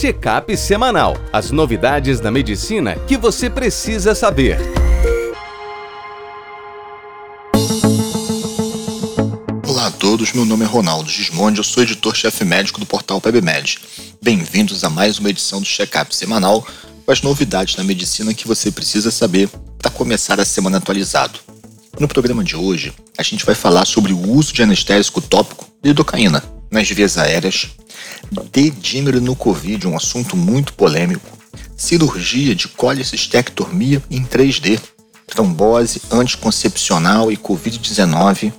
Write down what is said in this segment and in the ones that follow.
Check-up semanal. As novidades da medicina que você precisa saber. Olá a todos, meu nome é Ronaldo Gismondi, eu sou editor-chefe médico do portal PebMed. Bem-vindos a mais uma edição do Check-up semanal com as novidades da medicina que você precisa saber para começar a semana atualizado. No programa de hoje, a gente vai falar sobre o uso de anestésico tópico de lidocaína nas vias aéreas, dedímero no Covid, um assunto muito polêmico, cirurgia de colicistectomia em 3D, trombose anticoncepcional e Covid-19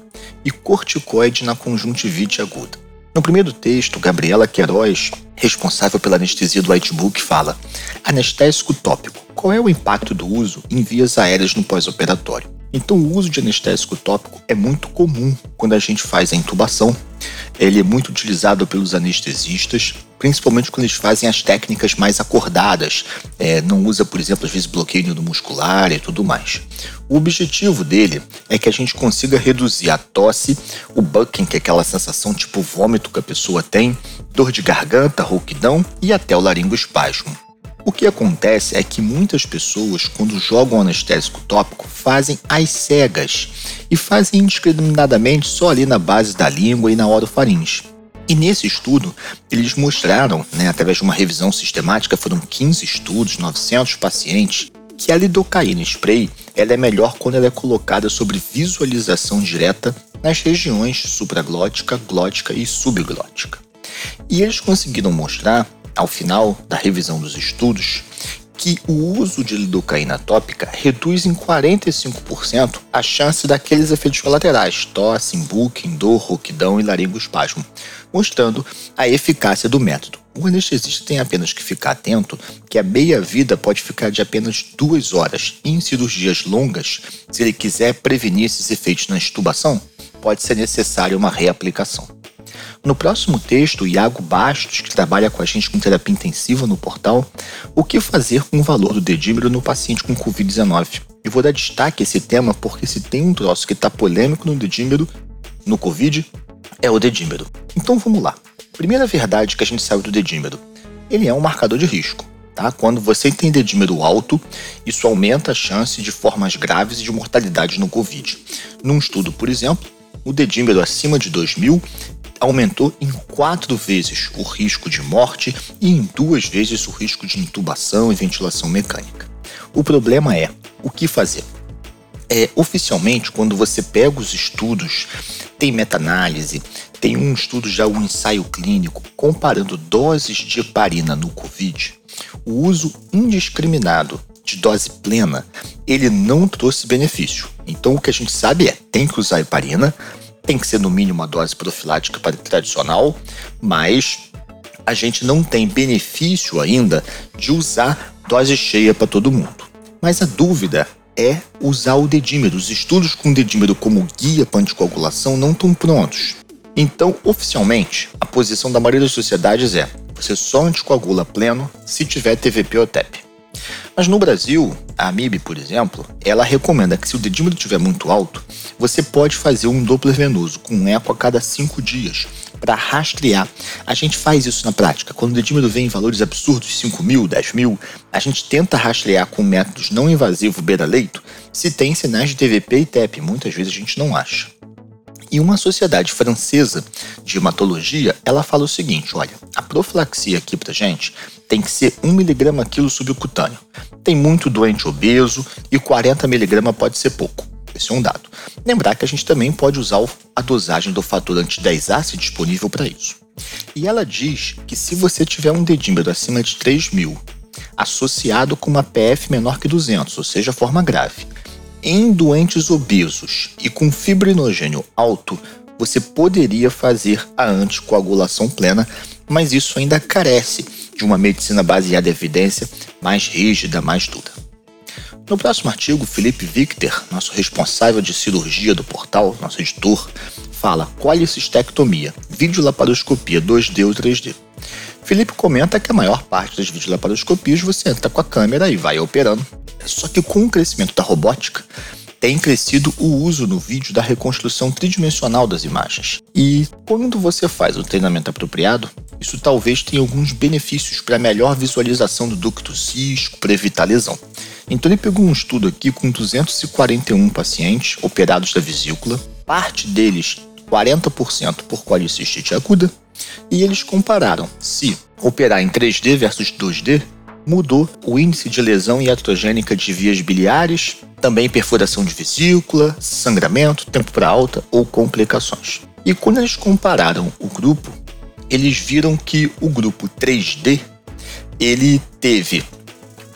e corticoide na conjuntivite aguda. No primeiro texto, Gabriela Queiroz, responsável pela anestesia do Whitebook, fala: anestésico tópico. Qual é o impacto do uso em vias aéreas no pós-operatório? Então, o uso de anestésico tópico é muito comum quando a gente faz a intubação. Ele é muito utilizado pelos anestesistas, principalmente quando eles fazem as técnicas mais acordadas. É, não usa, por exemplo, às vezes bloqueio do muscular e tudo mais. O objetivo dele é que a gente consiga reduzir a tosse, o bucking, que é aquela sensação tipo vômito que a pessoa tem, dor de garganta, rouquidão e até o laringoespasmo. O que acontece é que muitas pessoas, quando jogam anestésico tópico, fazem às cegas e fazem indiscriminadamente só ali na base da língua e na orofaringe. E nesse estudo, eles mostraram, né, através de uma revisão sistemática, foram 15 estudos, 900 pacientes, que a lidocaína spray ela é melhor quando ela é colocada sobre visualização direta nas regiões supraglótica, glótica e subglótica. E eles conseguiram mostrar ao final da revisão dos estudos que o uso de lidocaína tópica reduz em 45% a chance daqueles efeitos colaterais, tosse, booking, dor, rouquidão e laringoespasmo, mostrando a eficácia do método. O anestesista tem apenas que ficar atento que a meia-vida pode ficar de apenas duas horas e em cirurgias longas, se ele quiser prevenir esses efeitos na intubação, pode ser necessária uma reaplicação. No próximo texto, Iago Bastos, que trabalha com a gente com terapia intensiva no portal, o que fazer com o valor do dedímero no paciente com Covid-19. Eu vou dar destaque a esse tema porque se tem um troço que está polêmico no dedímero, no Covid, é o dedímero. Então vamos lá. Primeira verdade que a gente sabe do dedímero. Ele é um marcador de risco. Tá? Quando você tem dedímero alto, isso aumenta a chance de formas graves e de mortalidade no Covid. Num estudo, por exemplo, o dedímero acima de 2000 aumentou em quatro vezes o risco de morte e em duas vezes o risco de intubação e ventilação mecânica. O problema é o que fazer. É, oficialmente, quando você pega os estudos, tem meta-análise, tem um estudo já, um ensaio clínico, comparando doses de heparina no Covid, o uso indiscriminado de dose plena, ele não trouxe benefício. Então, o que a gente sabe é, tem que usar heparina, tem que ser no mínimo uma dose profilática tradicional, mas a gente não tem benefício ainda de usar dose cheia para todo mundo. Mas a dúvida é usar o dedímero. Os estudos com dedímero como guia para anticoagulação não estão prontos. Então, oficialmente, a posição da maioria das sociedades é: você só anticoagula pleno se tiver TVP ou TEP. Mas no Brasil, a AMIB, por exemplo, ela recomenda que se o dedímero estiver muito alto, você pode fazer um Doppler venoso com um eco a cada 5 dias para rastrear. A gente faz isso na prática. Quando o dedímero vem em valores absurdos, 5 mil, 10 mil, a gente tenta rastrear com métodos não invasivos beira-leito se tem sinais de TVP e TEP. Muitas vezes a gente não acha. E uma sociedade francesa de hematologia, ela fala o seguinte, olha, a profilaxia aqui pra gente tem que ser 1mg quilo subcutâneo. Tem muito doente obeso e 40mg pode ser pouco. Esse é um dado. Lembrar que a gente também pode usar a dosagem do fator anti-10A disponível para isso. E ela diz que se você tiver um dedímero acima de 3 mil, associado com uma PF menor que 200, ou seja, forma grave, em doentes obesos e com fibrinogênio alto, você poderia fazer a anticoagulação plena, mas isso ainda carece de uma medicina baseada em evidência mais rígida, mais dura. No próximo artigo, Felipe Victor, nosso responsável de cirurgia do portal, nosso editor, fala colicistectomia, videolaparoscopia 2D ou 3D. Felipe comenta que a maior parte das videolaparoscopias você entra com a câmera e vai operando. Só que com o crescimento da robótica, tem crescido o uso no vídeo da reconstrução tridimensional das imagens. E quando você faz o treinamento apropriado, isso talvez tenha alguns benefícios para melhor visualização do ducto cisco, para evitar lesão. Então ele pegou um estudo aqui com 241 pacientes operados da vesícula, parte deles 40% por colicistite aguda, e eles compararam se operar em 3D versus 2D mudou o índice de lesão iatrogênica de vias biliares, também perfuração de vesícula, sangramento, tempo para alta ou complicações. E quando eles compararam o grupo, eles viram que o grupo 3D ele teve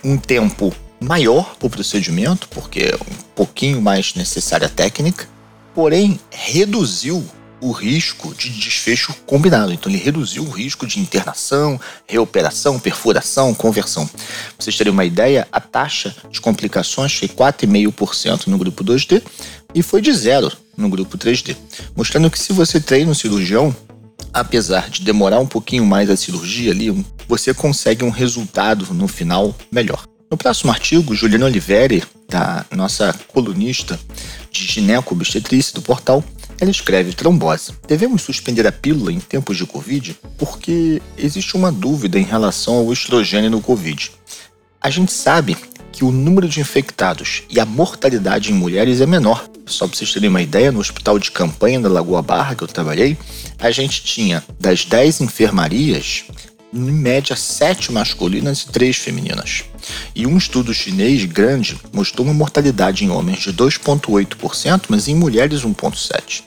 um tempo maior para o procedimento, porque é um pouquinho mais necessária a técnica, porém reduziu o risco de desfecho combinado. Então, ele reduziu o risco de internação, reoperação, perfuração, conversão. Pra vocês terem uma ideia, a taxa de complicações foi 4,5% no grupo 2D e foi de zero no grupo 3D, mostrando que se você treina um cirurgião, apesar de demorar um pouquinho mais a cirurgia ali, você consegue um resultado no final melhor. No próximo artigo, Juliana Oliveri, da nossa colunista de gineco-obstetrícia do portal, ela escreve trombose. Devemos suspender a pílula em tempos de Covid porque existe uma dúvida em relação ao estrogênio no Covid. A gente sabe que o número de infectados e a mortalidade em mulheres é menor. Só para vocês terem uma ideia, no hospital de campanha da Lagoa Barra que eu trabalhei, a gente tinha das 10 enfermarias, em média 7 masculinas e 3 femininas. E um estudo chinês grande mostrou uma mortalidade em homens de 2,8%, mas em mulheres 1,7%.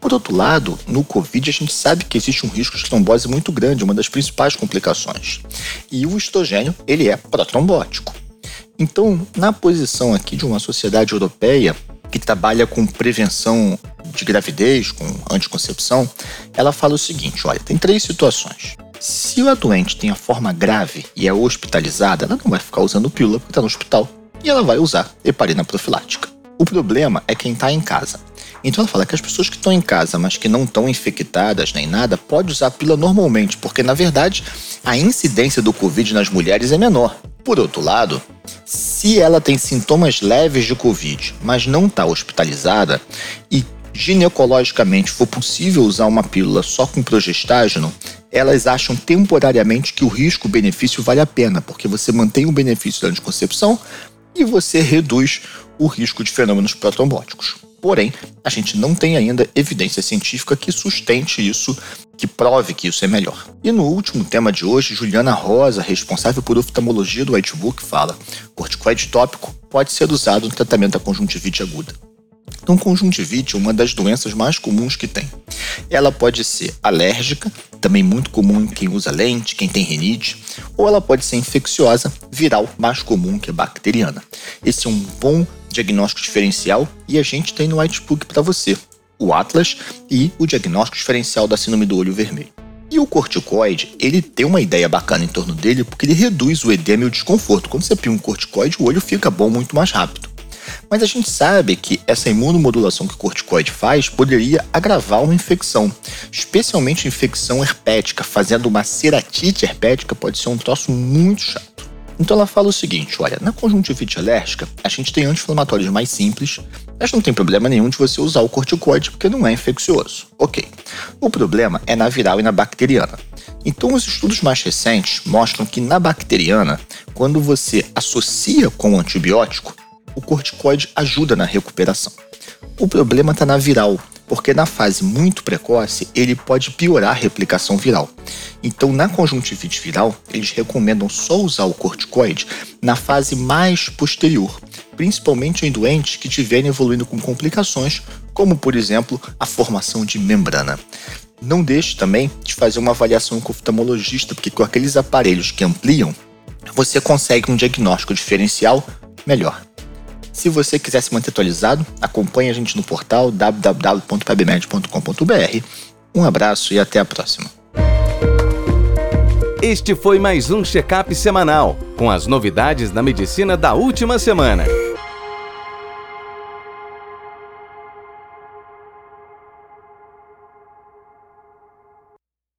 Por outro lado, no Covid a gente sabe que existe um risco de trombose muito grande, uma das principais complicações. E o estrogênio, ele é protrombótico. Então, na posição aqui de uma sociedade europeia que trabalha com prevenção de gravidez, com anticoncepção, ela fala o seguinte: olha, tem três situações. Se a doente tem a forma grave e é hospitalizada, ela não vai ficar usando pílula porque está no hospital e ela vai usar heparina profilática. O problema é quem está em casa. Então ela fala que as pessoas que estão em casa, mas que não estão infectadas nem nada, pode usar a pílula normalmente, porque na verdade a incidência do Covid nas mulheres é menor. Por outro lado, se ela tem sintomas leves de Covid, mas não está hospitalizada e ginecologicamente for possível usar uma pílula só com progestágeno, elas acham temporariamente que o risco-benefício vale a pena, porque você mantém o benefício da anticoncepção e você reduz o risco de fenômenos protrombóticos. Porém, a gente não tem ainda evidência científica que sustente isso, que prove que isso é melhor. E no último tema de hoje, Juliana Rosa, responsável por oftalmologia do Whitebook, fala: corticoide tópico pode ser usado no tratamento da conjuntivite aguda. Então, conjuntivite é uma das doenças mais comuns que tem. Ela pode ser alérgica, também muito comum em quem usa lente, quem tem rinite, ou ela pode ser infecciosa, viral, mais comum que é bacteriana. Esse é um bom diagnóstico diferencial e a gente tem no Whitebook para você, o Atlas e o diagnóstico diferencial da síndrome do olho vermelho. E o corticoide, ele tem uma ideia bacana em torno dele porque ele reduz o edema e o desconforto. Quando você pia um corticoide, o olho fica bom muito mais rápido. Mas a gente sabe que essa imunomodulação que o corticoide faz poderia agravar uma infecção, especialmente infecção herpética, fazendo uma ceratite herpética pode ser um troço muito chato. Então ela fala o seguinte: olha, na conjuntivite alérgica, a gente tem anti-inflamatórios mais simples, mas não tem problema nenhum de você usar o corticoide porque não é infeccioso. Ok. O problema é na viral e na bacteriana. Então, os estudos mais recentes mostram que na bacteriana, quando você associa com o antibiótico, o corticoide ajuda na recuperação. O problema está na viral, porque na fase muito precoce ele pode piorar a replicação viral. Então, na conjuntivite viral, eles recomendam só usar o corticoide na fase mais posterior, principalmente em doentes que estiverem evoluindo com complicações, como por exemplo a formação de membrana. Não deixe também de fazer uma avaliação com o oftalmologista, porque com aqueles aparelhos que ampliam, você consegue um diagnóstico diferencial melhor. Se você quiser se manter atualizado, acompanhe a gente no portal www.pebmed.com.br. Um abraço e até a próxima. Este foi mais um check-up semanal com as novidades da medicina da última semana.